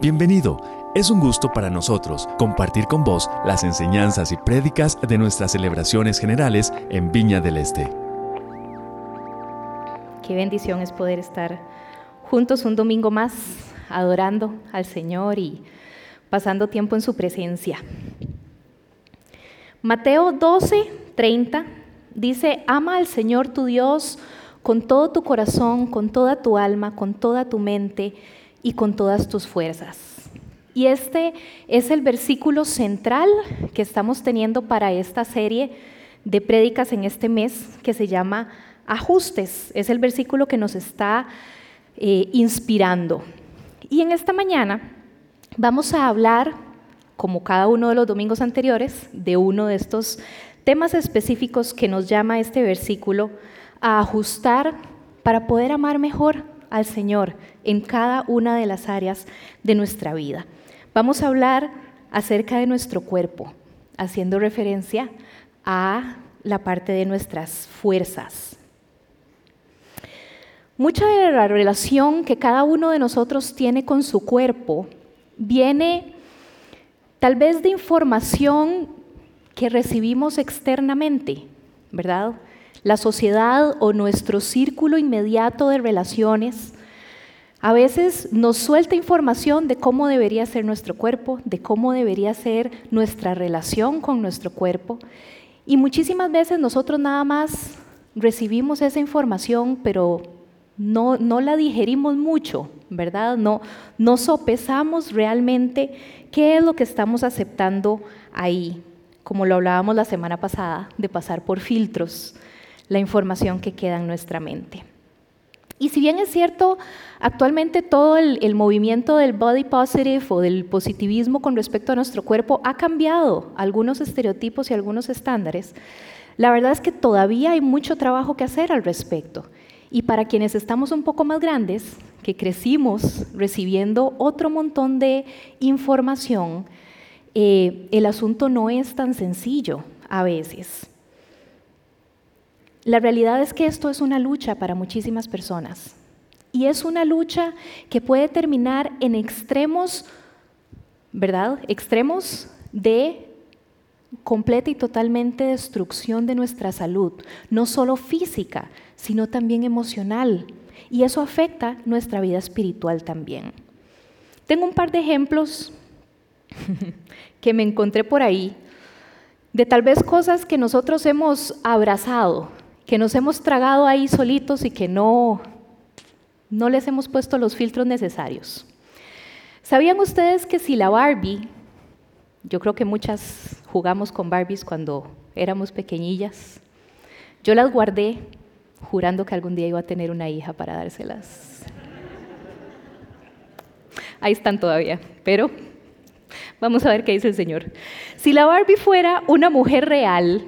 Bienvenido. Es un gusto para nosotros compartir con vos las enseñanzas y prédicas de nuestras celebraciones generales en Viña del Este. Qué bendición es poder estar juntos un domingo más adorando al Señor y pasando tiempo en su presencia. Mateo 12, 30 dice, ama al Señor tu Dios con todo tu corazón, con toda tu alma, con toda tu mente y con todas tus fuerzas. Y este es el versículo central que estamos teniendo para esta serie de prédicas en este mes que se llama Ajustes. Es el versículo que nos está eh, inspirando. Y en esta mañana vamos a hablar, como cada uno de los domingos anteriores, de uno de estos temas específicos que nos llama este versículo a ajustar para poder amar mejor al Señor en cada una de las áreas de nuestra vida. Vamos a hablar acerca de nuestro cuerpo, haciendo referencia a la parte de nuestras fuerzas. Mucha de la relación que cada uno de nosotros tiene con su cuerpo viene tal vez de información que recibimos externamente, ¿verdad? La sociedad o nuestro círculo inmediato de relaciones a veces nos suelta información de cómo debería ser nuestro cuerpo, de cómo debería ser nuestra relación con nuestro cuerpo. Y muchísimas veces nosotros nada más recibimos esa información, pero no, no la digerimos mucho, ¿verdad? No, no sopesamos realmente qué es lo que estamos aceptando ahí, como lo hablábamos la semana pasada, de pasar por filtros la información que queda en nuestra mente. Y si bien es cierto, actualmente todo el, movimiento del body positive o del positivismo con respecto a nuestro cuerpo ha cambiado algunos estereotipos y algunos estándares, la verdad es que todavía hay mucho trabajo que hacer al respecto. Y para quienes estamos un poco más grandes, que crecimos recibiendo otro montón de información, eh, el asunto no es tan sencillo a veces. La realidad es que esto es una lucha para muchísimas personas. Y es una lucha que puede terminar en extremos, ¿verdad? Extremos de completa y totalmente destrucción de nuestra salud, no solo física, sino también emocional. Y eso afecta nuestra vida espiritual también. Tengo un par de ejemplos que me encontré por ahí de tal vez cosas que nosotros hemos abrazado que nos hemos tragado ahí solitos y que no, no les hemos puesto los filtros necesarios. ¿Sabían ustedes que si la Barbie, yo creo que muchas jugamos con Barbies cuando éramos pequeñillas, yo las guardé jurando que algún día iba a tener una hija para dárselas. Ahí están todavía, pero vamos a ver qué dice el Señor. Si la Barbie fuera una mujer real,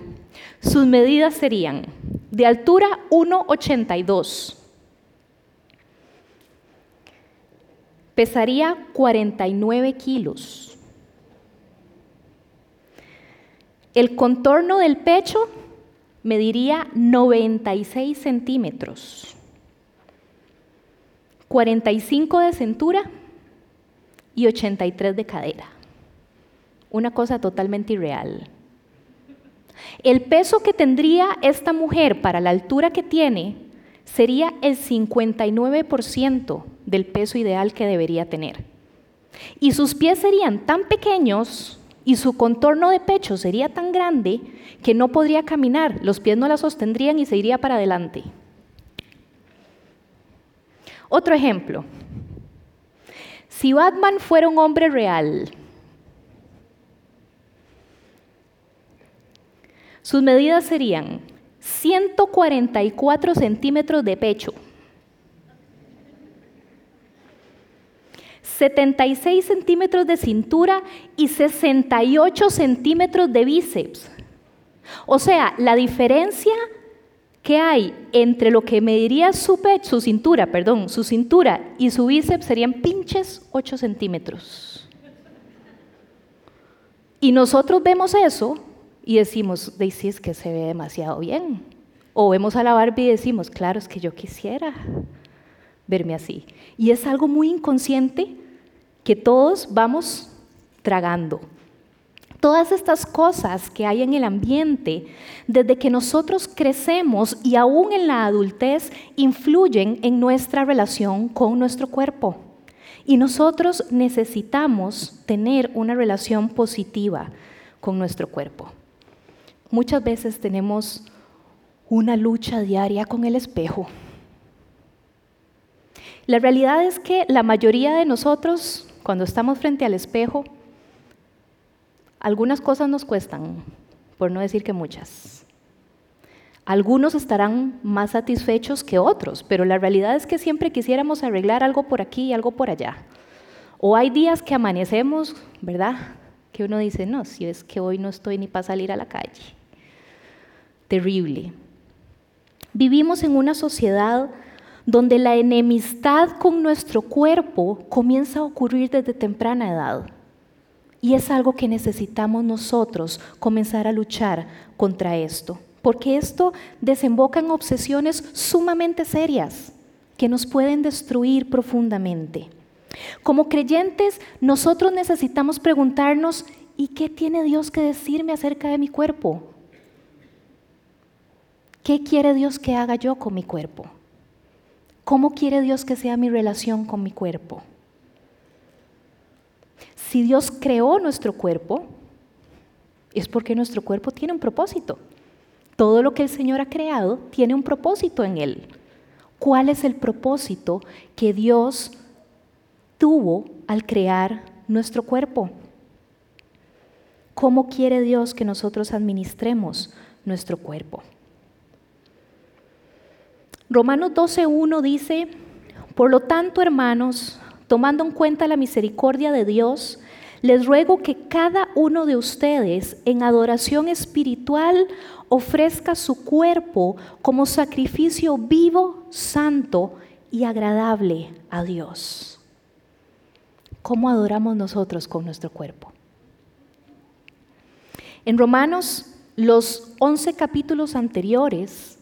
sus medidas serían de altura 1,82. Pesaría 49 kilos. El contorno del pecho mediría 96 centímetros. 45 de cintura y 83 de cadera. Una cosa totalmente irreal. El peso que tendría esta mujer para la altura que tiene sería el 59% del peso ideal que debería tener. Y sus pies serían tan pequeños y su contorno de pecho sería tan grande que no podría caminar, los pies no la sostendrían y se iría para adelante. Otro ejemplo. Si Batman fuera un hombre real, Sus medidas serían 144 centímetros de pecho, 76 centímetros de cintura y 68 centímetros de bíceps. O sea, la diferencia que hay entre lo que mediría su pecho, su cintura, perdón, su cintura y su bíceps serían pinches 8 centímetros. Y nosotros vemos eso y decimos, Daisy, es que se ve demasiado bien. O vemos a la Barbie y decimos, claro, es que yo quisiera verme así. Y es algo muy inconsciente que todos vamos tragando. Todas estas cosas que hay en el ambiente, desde que nosotros crecemos y aún en la adultez, influyen en nuestra relación con nuestro cuerpo. Y nosotros necesitamos tener una relación positiva con nuestro cuerpo. Muchas veces tenemos una lucha diaria con el espejo. La realidad es que la mayoría de nosotros, cuando estamos frente al espejo, algunas cosas nos cuestan, por no decir que muchas. Algunos estarán más satisfechos que otros, pero la realidad es que siempre quisiéramos arreglar algo por aquí y algo por allá. O hay días que amanecemos, ¿verdad? Que uno dice, no, si es que hoy no estoy ni para salir a la calle. Terrible. Vivimos en una sociedad donde la enemistad con nuestro cuerpo comienza a ocurrir desde temprana edad. Y es algo que necesitamos nosotros comenzar a luchar contra esto, porque esto desemboca en obsesiones sumamente serias que nos pueden destruir profundamente. Como creyentes, nosotros necesitamos preguntarnos, ¿y qué tiene Dios que decirme acerca de mi cuerpo? ¿Qué quiere Dios que haga yo con mi cuerpo? ¿Cómo quiere Dios que sea mi relación con mi cuerpo? Si Dios creó nuestro cuerpo, es porque nuestro cuerpo tiene un propósito. Todo lo que el Señor ha creado tiene un propósito en él. ¿Cuál es el propósito que Dios tuvo al crear nuestro cuerpo? ¿Cómo quiere Dios que nosotros administremos nuestro cuerpo? Romanos 12.1 dice, por lo tanto, hermanos, tomando en cuenta la misericordia de Dios, les ruego que cada uno de ustedes en adoración espiritual ofrezca su cuerpo como sacrificio vivo, santo y agradable a Dios. ¿Cómo adoramos nosotros con nuestro cuerpo? En Romanos, los 11 capítulos anteriores,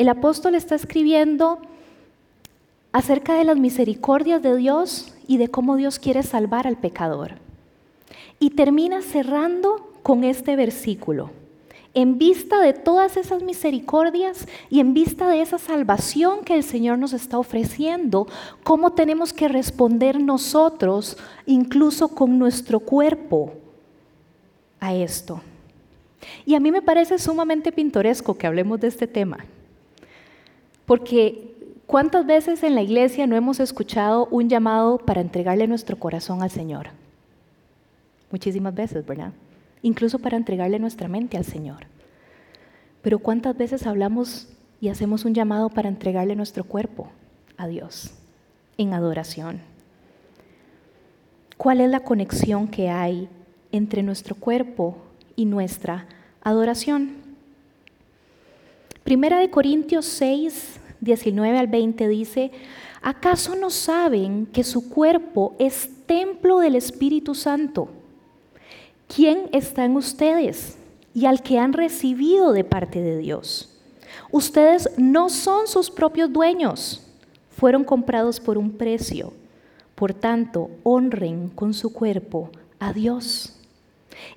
el apóstol está escribiendo acerca de las misericordias de Dios y de cómo Dios quiere salvar al pecador. Y termina cerrando con este versículo. En vista de todas esas misericordias y en vista de esa salvación que el Señor nos está ofreciendo, ¿cómo tenemos que responder nosotros, incluso con nuestro cuerpo, a esto? Y a mí me parece sumamente pintoresco que hablemos de este tema, porque ¿Cuántas veces en la iglesia no hemos escuchado un llamado para entregarle nuestro corazón al Señor? Muchísimas veces, ¿verdad? Incluso para entregarle nuestra mente al Señor. Pero ¿cuántas veces hablamos y hacemos un llamado para entregarle nuestro cuerpo a Dios en adoración? ¿Cuál es la conexión que hay entre nuestro cuerpo y nuestra adoración? Primera de Corintios 6, 19 al 20 dice, ¿acaso no saben que su cuerpo es templo del Espíritu Santo? ¿Quién está en ustedes y al que han recibido de parte de Dios? Ustedes no son sus propios dueños, fueron comprados por un precio. Por tanto, honren con su cuerpo a Dios.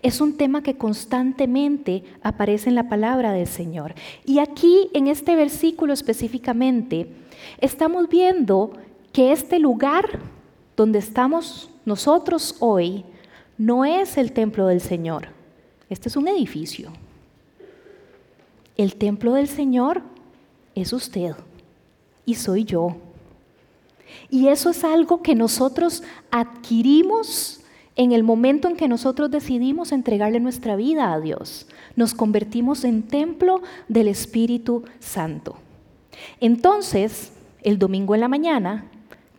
Es un tema que constantemente aparece en la palabra del Señor. Y aquí, en este versículo específicamente, estamos viendo que este lugar donde estamos nosotros hoy no es el templo del Señor. Este es un edificio. El templo del Señor es usted y soy yo. Y eso es algo que nosotros adquirimos en el momento en que nosotros decidimos entregarle nuestra vida a Dios, nos convertimos en templo del Espíritu Santo. Entonces, el domingo en la mañana,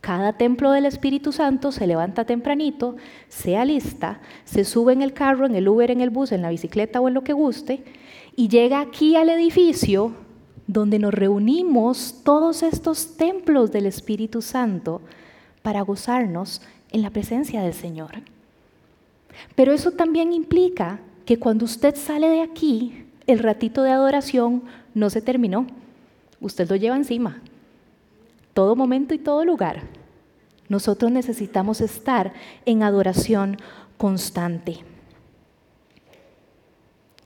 cada templo del Espíritu Santo se levanta tempranito, se alista, se sube en el carro, en el Uber, en el bus, en la bicicleta o en lo que guste, y llega aquí al edificio donde nos reunimos todos estos templos del Espíritu Santo para gozarnos en la presencia del Señor. Pero eso también implica que cuando usted sale de aquí, el ratito de adoración no se terminó. Usted lo lleva encima, todo momento y todo lugar. Nosotros necesitamos estar en adoración constante.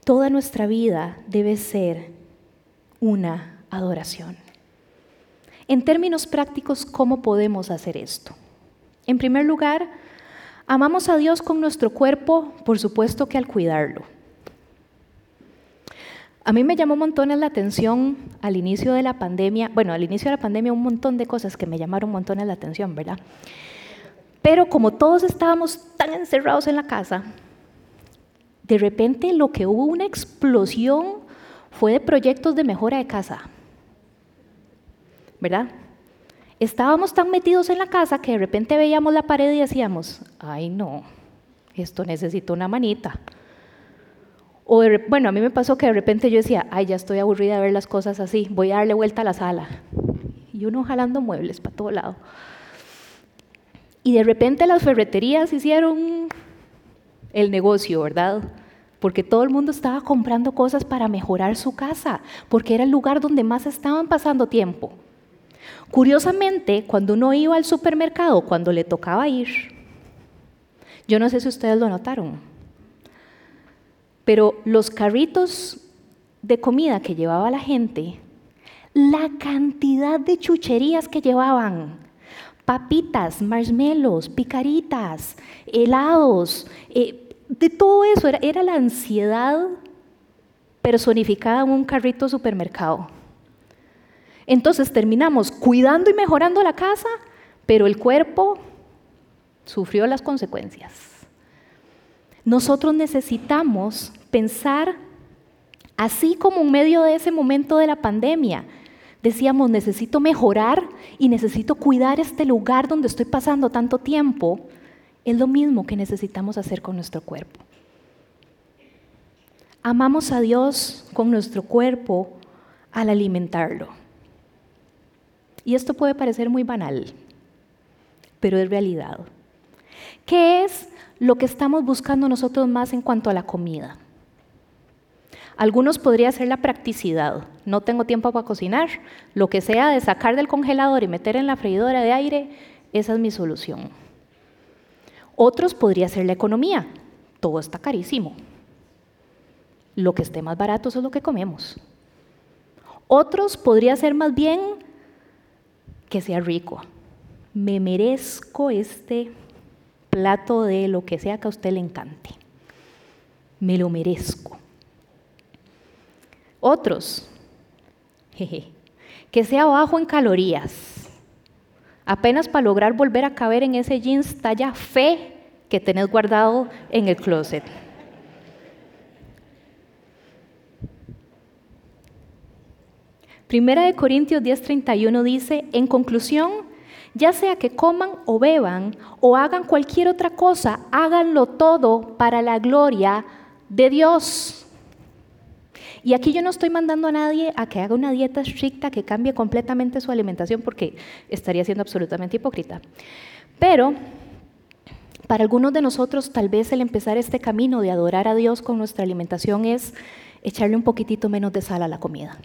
Toda nuestra vida debe ser una adoración. En términos prácticos, ¿cómo podemos hacer esto? En primer lugar, amamos a Dios con nuestro cuerpo, por supuesto que al cuidarlo. A mí me llamó un montón la atención al inicio de la pandemia, bueno, al inicio de la pandemia un montón de cosas que me llamaron un montón la atención, ¿verdad? Pero como todos estábamos tan encerrados en la casa, de repente lo que hubo una explosión fue de proyectos de mejora de casa, ¿verdad? Estábamos tan metidos en la casa que de repente veíamos la pared y decíamos, ay no, esto necesita una manita o bueno, a mí me pasó que de repente yo decía, ay, ya estoy aburrida de ver las cosas así, voy a darle vuelta a la sala. Y uno jalando muebles para todo lado. Y de repente las ferreterías hicieron el negocio, ¿verdad? Porque todo el mundo estaba comprando cosas para mejorar su casa, porque era el lugar donde más estaban pasando tiempo. Curiosamente, cuando uno iba al supermercado, cuando le tocaba ir, yo no sé si ustedes lo notaron, pero los carritos de comida que llevaba la gente, la cantidad de chucherías que llevaban, papitas, marshmallows, picaritas, helados, eh, de todo eso, era, era la ansiedad personificada en un carrito supermercado. Entonces terminamos cuidando y mejorando la casa, pero el cuerpo sufrió las consecuencias. Nosotros necesitamos pensar así como en medio de ese momento de la pandemia. Decíamos, necesito mejorar y necesito cuidar este lugar donde estoy pasando tanto tiempo. Es lo mismo que necesitamos hacer con nuestro cuerpo. Amamos a Dios con nuestro cuerpo al alimentarlo. Y esto puede parecer muy banal, pero es realidad. ¿Qué es lo que estamos buscando nosotros más en cuanto a la comida. Algunos podría ser la practicidad. No tengo tiempo para cocinar. Lo que sea de sacar del congelador y meter en la freidora de aire, esa es mi solución. Otros podría ser la economía. Todo está carísimo. Lo que esté más barato es lo que comemos. Otros podría ser más bien que sea rico. Me merezco este plato de lo que sea que a usted le encante. Me lo merezco. Otros, que sea bajo en calorías, apenas para lograr volver a caber en ese jeans talla fe que tenés guardado en el closet. Primera de Corintios 10:31 dice, en conclusión, ya sea que coman o beban o hagan cualquier otra cosa, háganlo todo para la gloria de Dios. Y aquí yo no estoy mandando a nadie a que haga una dieta estricta, que cambie completamente su alimentación, porque estaría siendo absolutamente hipócrita. Pero para algunos de nosotros tal vez el empezar este camino de adorar a Dios con nuestra alimentación es echarle un poquitito menos de sal a la comida,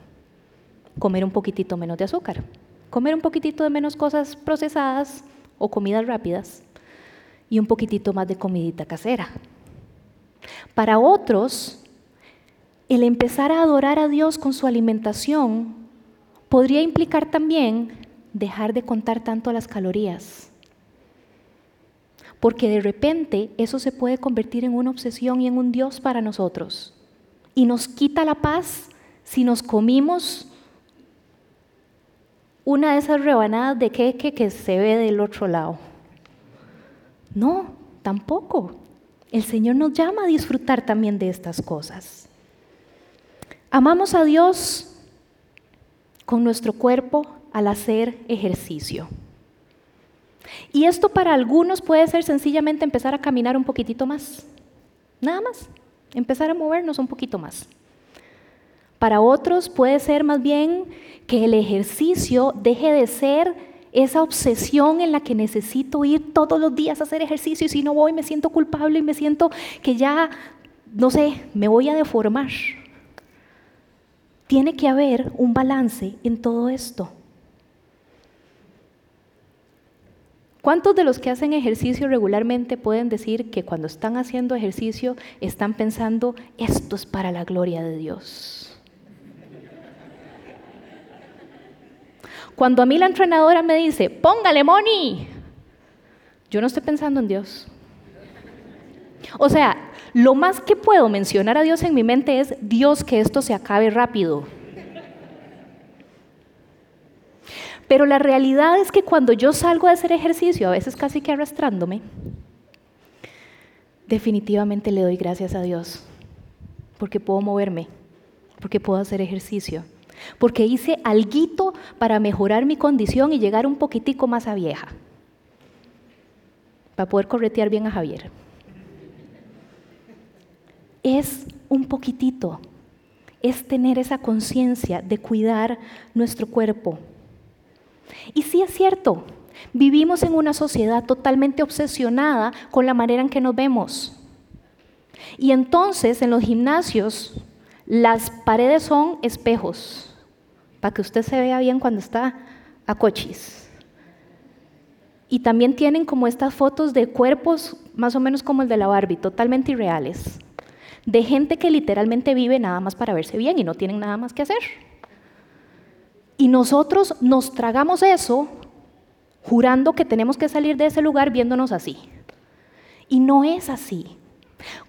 comer un poquitito menos de azúcar comer un poquitito de menos cosas procesadas o comidas rápidas y un poquitito más de comidita casera. Para otros, el empezar a adorar a Dios con su alimentación podría implicar también dejar de contar tanto las calorías. Porque de repente eso se puede convertir en una obsesión y en un Dios para nosotros. Y nos quita la paz si nos comimos una de esas rebanadas de queque que se ve del otro lado. No, tampoco. El Señor nos llama a disfrutar también de estas cosas. Amamos a Dios con nuestro cuerpo al hacer ejercicio. Y esto para algunos puede ser sencillamente empezar a caminar un poquitito más. Nada más. Empezar a movernos un poquito más. Para otros puede ser más bien que el ejercicio deje de ser esa obsesión en la que necesito ir todos los días a hacer ejercicio y si no voy me siento culpable y me siento que ya, no sé, me voy a deformar. Tiene que haber un balance en todo esto. ¿Cuántos de los que hacen ejercicio regularmente pueden decir que cuando están haciendo ejercicio están pensando, esto es para la gloria de Dios? Cuando a mí la entrenadora me dice, póngale, Moni, yo no estoy pensando en Dios. O sea, lo más que puedo mencionar a Dios en mi mente es, Dios, que esto se acabe rápido. Pero la realidad es que cuando yo salgo a hacer ejercicio, a veces casi que arrastrándome, definitivamente le doy gracias a Dios, porque puedo moverme, porque puedo hacer ejercicio, porque hice algo para mejorar mi condición y llegar un poquitico más a vieja, para poder corretear bien a Javier. Es un poquitito, es tener esa conciencia de cuidar nuestro cuerpo, y sí es cierto, vivimos en una sociedad totalmente obsesionada con la manera en que nos vemos. Y entonces en los gimnasios las paredes son espejos, para que usted se vea bien cuando está a cochis. Y también tienen como estas fotos de cuerpos más o menos como el de la Barbie, totalmente irreales. De gente que literalmente vive nada más para verse bien y no tienen nada más que hacer. Y nosotros nos tragamos eso jurando que tenemos que salir de ese lugar viéndonos así. Y no es así.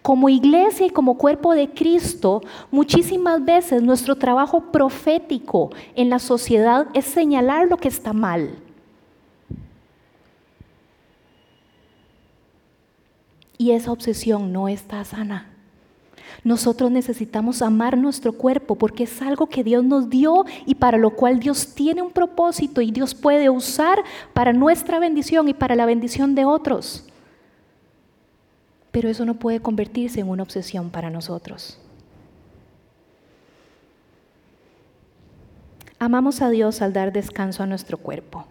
Como iglesia y como cuerpo de Cristo, muchísimas veces nuestro trabajo profético en la sociedad es señalar lo que está mal. Y esa obsesión no está sana. Nosotros necesitamos amar nuestro cuerpo porque es algo que Dios nos dio y para lo cual Dios tiene un propósito y Dios puede usar para nuestra bendición y para la bendición de otros. Pero eso no puede convertirse en una obsesión para nosotros. Amamos a Dios al dar descanso a nuestro cuerpo.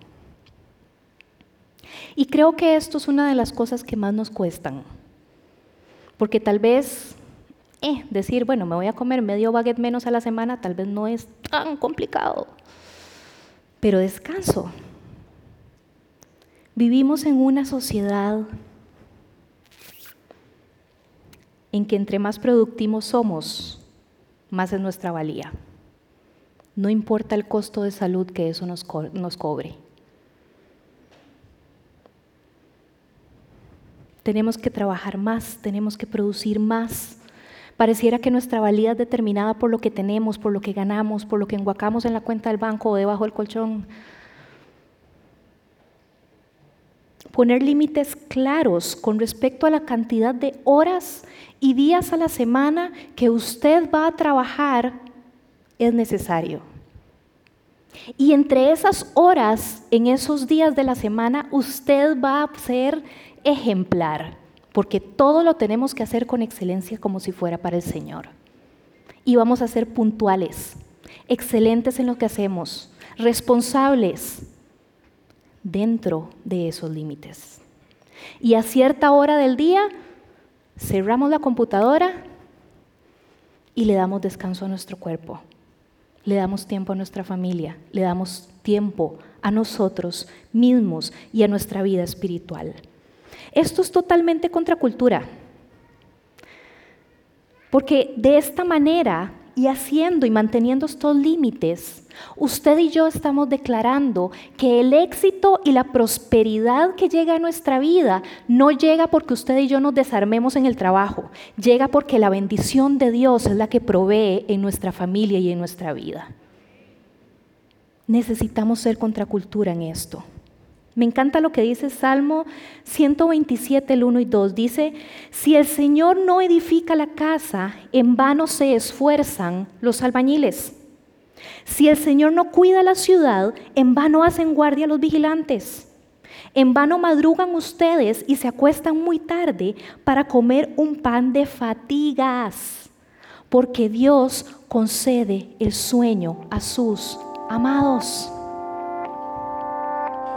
Y creo que esto es una de las cosas que más nos cuestan. Porque tal vez eh, decir, bueno, me voy a comer medio baguette menos a la semana, tal vez no es tan complicado. Pero descanso. Vivimos en una sociedad en que entre más productivos somos, más es nuestra valía. No importa el costo de salud que eso nos, nos cobre. Tenemos que trabajar más, tenemos que producir más Pareciera que nuestra valía es determinada por lo que tenemos, por lo que ganamos, por lo que enguacamos en la cuenta del banco o debajo del colchón. Poner límites claros con respecto a la cantidad de horas y días a la semana que usted va a trabajar es necesario. Y entre esas horas, en esos días de la semana, usted va a ser ejemplar porque todo lo tenemos que hacer con excelencia como si fuera para el Señor. Y vamos a ser puntuales, excelentes en lo que hacemos, responsables dentro de esos límites. Y a cierta hora del día cerramos la computadora y le damos descanso a nuestro cuerpo, le damos tiempo a nuestra familia, le damos tiempo a nosotros mismos y a nuestra vida espiritual. Esto es totalmente contracultura. Porque de esta manera, y haciendo y manteniendo estos límites, usted y yo estamos declarando que el éxito y la prosperidad que llega a nuestra vida no llega porque usted y yo nos desarmemos en el trabajo, llega porque la bendición de Dios es la que provee en nuestra familia y en nuestra vida. Necesitamos ser contracultura en esto. Me encanta lo que dice Salmo 127, el 1 y 2. Dice, si el Señor no edifica la casa, en vano se esfuerzan los albañiles. Si el Señor no cuida la ciudad, en vano hacen guardia los vigilantes. En vano madrugan ustedes y se acuestan muy tarde para comer un pan de fatigas, porque Dios concede el sueño a sus amados.